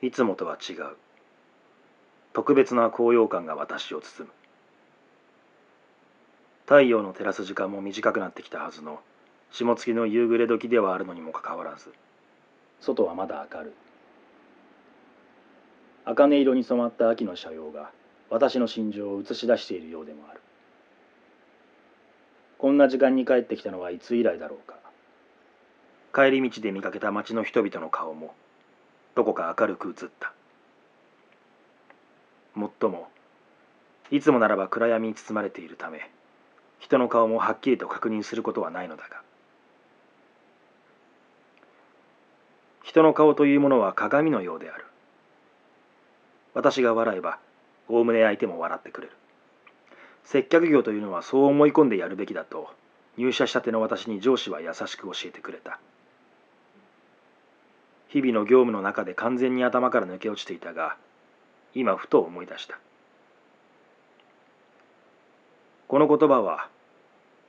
いつもとは違う。特別な高揚感が私を包む。太陽の照らす時間も短くなってきたはずの霜月の夕暮れ時ではあるのにもかかわらず外はまだ明るい。茜色に染まった秋の斜陽が私の心情を映し出しているようでもある。こんな時間に帰ってきたのはいつ以来だろうか。帰り道で見かけた町の人々の顔もどこか明るく映った。もっともいつもならば暗闇に包まれているため人の顔もはっきりと確認することはないのだが。人の顔というものは鏡のようである。私が笑えばおおむね相手も笑ってくれる。接客業というのはそう思い込んでやるべきだと入社したての私に上司は優しく教えてくれた。日々の業務の中で完全に頭から抜け落ちていたが今ふと思い出した。この言葉は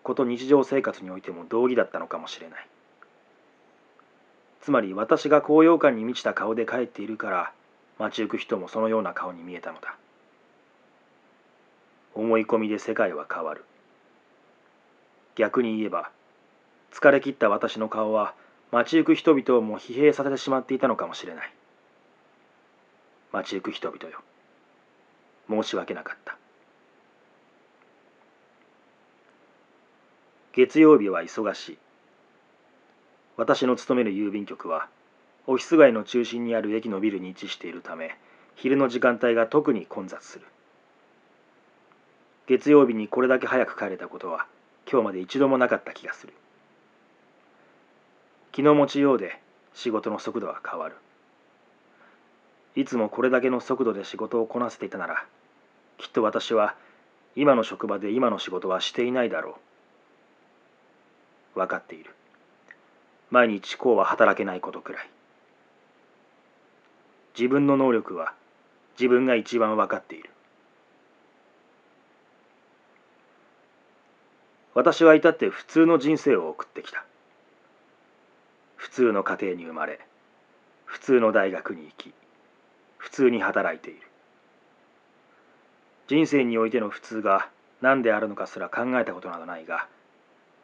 こと日常生活においても道義だったのかもしれない。つまり私が高揚感に満ちた顔で帰っているから街行く人もそのような顔に見えたのだ。思い込みで世界は変わる。逆に言えば疲れ切った私の顔は街行く人々をも疲弊させてしまっていたのかもしれない。街行く人々よ。申し訳なかった。月曜日は忙しい。私の勤める郵便局はオフィス街の中心にある駅のビルに位置しているため昼の時間帯が特に混雑する。月曜日にこれだけ早く帰れたことは今日まで一度もなかった気がする。気の持ちようで仕事の速度は変わる。いつもこれだけの速度で仕事をこなせていたならきっと私は今の職場で今の仕事はしていないだろう。分かっている。毎日こうは働けないことくらい。自分の能力は自分が一番分かっている。私は至って普通の人生を送ってきた。普通の家庭に生まれ普通の大学に行き普通に働いている。人生においての普通が何であるのかすら考えたことなどないが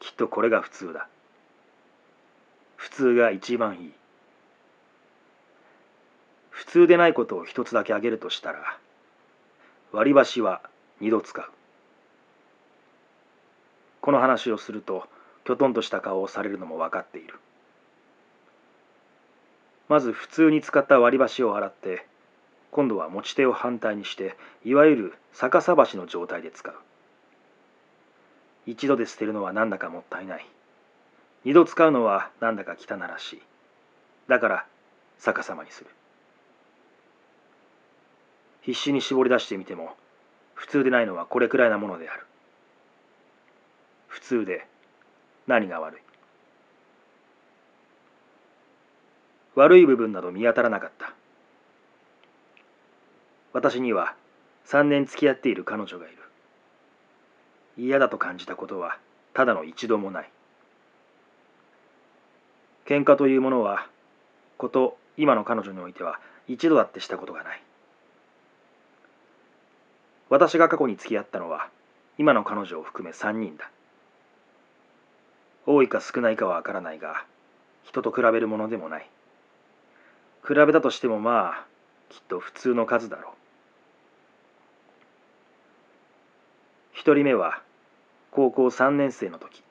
きっとこれが普通だ。普通が一番いい。通でないことを一つだけ挙げるとしたら割り箸は二度使う。この話をするときょとんとした顔をされるのも分かっている。まず普通に使った割り箸を洗って今度は持ち手を反対にしていわゆる逆さ箸の状態で使う。一度で捨てるのはなんだかもったいない。二度使うのはなんだか汚らしい。だから逆さまにする。必死に絞り出してみても普通でないのはこれくらいなものである。普通で何が悪い？悪い部分など見当たらなかった。私には3年付き合っている彼女がいる。嫌だと感じたことはただの一度もない。喧嘩というものはこと今の彼女においては一度だってしたことがない。私が過去に付き合ったのは今の彼女を含め3人だ。多いか少ないかは分からないが人と比べるものでもない。比べたとしてもまあきっと普通の数だろう。一人目は高校3年生の時。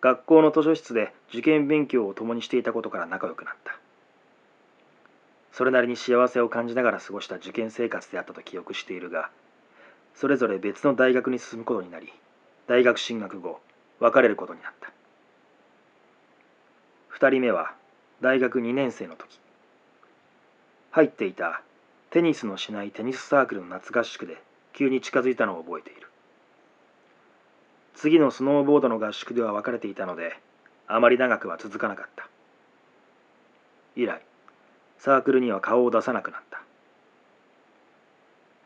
学校の図書室で受験勉強を共にしていたことから仲良くなった。それなりに幸せを感じながら過ごした受験生活であったと記憶しているがそれぞれ別の大学に進むことになり大学進学後別れることになった。2人目は大学2年生の時。入っていたテニスのしないテニスサークルの夏合宿で急に近づいたのを覚えている。次のスノーボードの合宿では別れていたのであまり長くは続かなかった。以来サークルには顔を出さなくなった。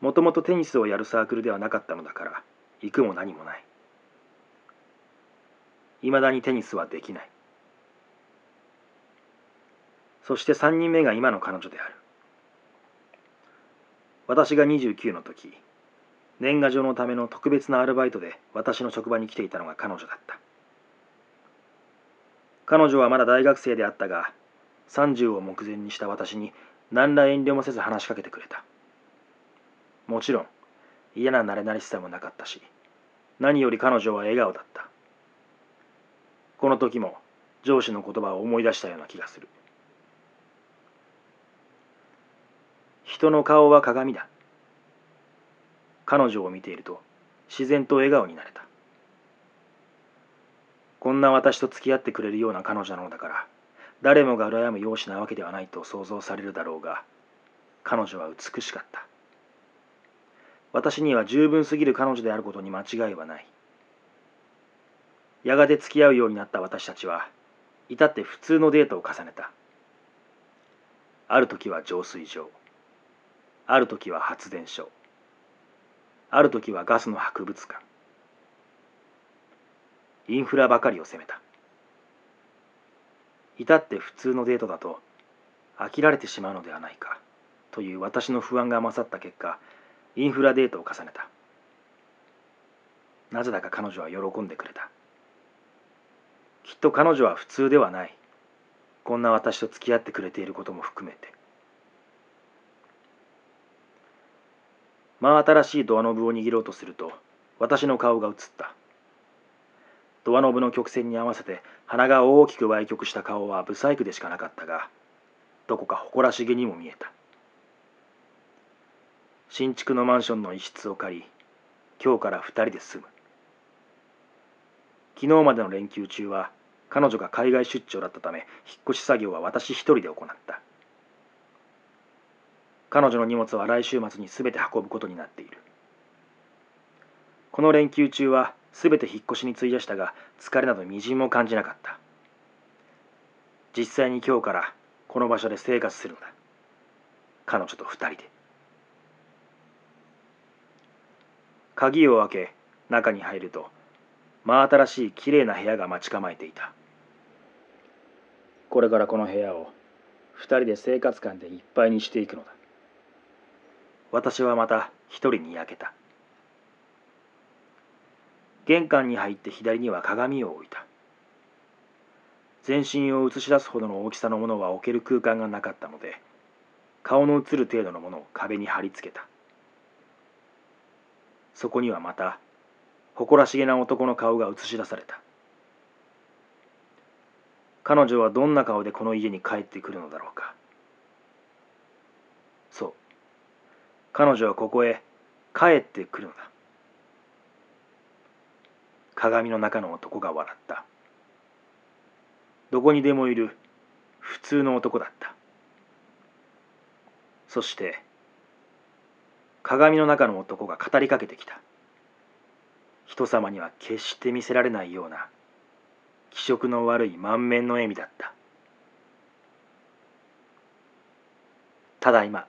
もともとテニスをやるサークルではなかったのだから行くも何もない。いまだにテニスはできない。そして3人目が今の彼女である。私が29の時年賀状のための特別なアルバイトで私の職場に来ていたのが彼女だった。彼女はまだ大学生であったが30を目前にした私に何ら遠慮もせず話しかけてくれた。もちろん嫌な慣れ慣れしさもなかったし何より彼女は笑顔だった。この時も上司の言葉を思い出したような気がする。人の顔は鏡だ。彼女を見ていると自然と笑顔になれた。こんな私と付き合ってくれるような彼女なのだから誰もが羨む容姿なわけではないと想像されるだろうが彼女は美しかった。私には十分すぎる彼女であることに間違いはない。やがて付き合うようになった私たちは至って普通のデートを重ねた。ある時は浄水場。ある時は発電所。ある時はガスの博物館。インフラばかりを責めた。至って普通のデートだと飽きられてしまうのではないかという私の不安が勝った結果インフラデートを重ねた。なぜだか彼女は喜んでくれた。きっと彼女は普通ではない。こんな私と付き合ってくれていることも含めて。真新しいドアノブを握ろうとすると私の顔が映った。ドアノブの曲線に合わせて鼻が大きく歪曲した顔はブサイクでしかなかったがどこか誇らしげにも見えた。新築のマンションの一室を借り今日から2人で住む。昨日までの連休中は彼女が海外出張だったため引っ越し作業は私一人で行った。彼女の荷物は来週末に全て運ぶことになっている。この連休中は全て引っ越しに費やしたが疲れなどみじんも感じなかった。実際に今日からこの場所で生活するのだ。彼女と二人で。鍵を開け中に入ると真新しいきれいな部屋が待ち構えていた。これからこの部屋を二人で生活感でいっぱいにしていくのだ。私はまた一人に焼けた。玄関に入って左には鏡を置いた。全身を映し出すほどの大きさのものは置ける空間がなかったので顔の映る程度のものを壁に貼り付けた。そこにはまた誇らしげな男の顔が映し出された。彼女はどんな顔でこの家に帰ってくるのだろうか。そう。彼女はここへ帰ってくるのだ。鏡の中の男が笑った。どこにでもいる。普通の男だった。そして鏡の中の男が語りかけてきた。人様には決して見せられないような気色の悪い満面の笑みだった。ただいま。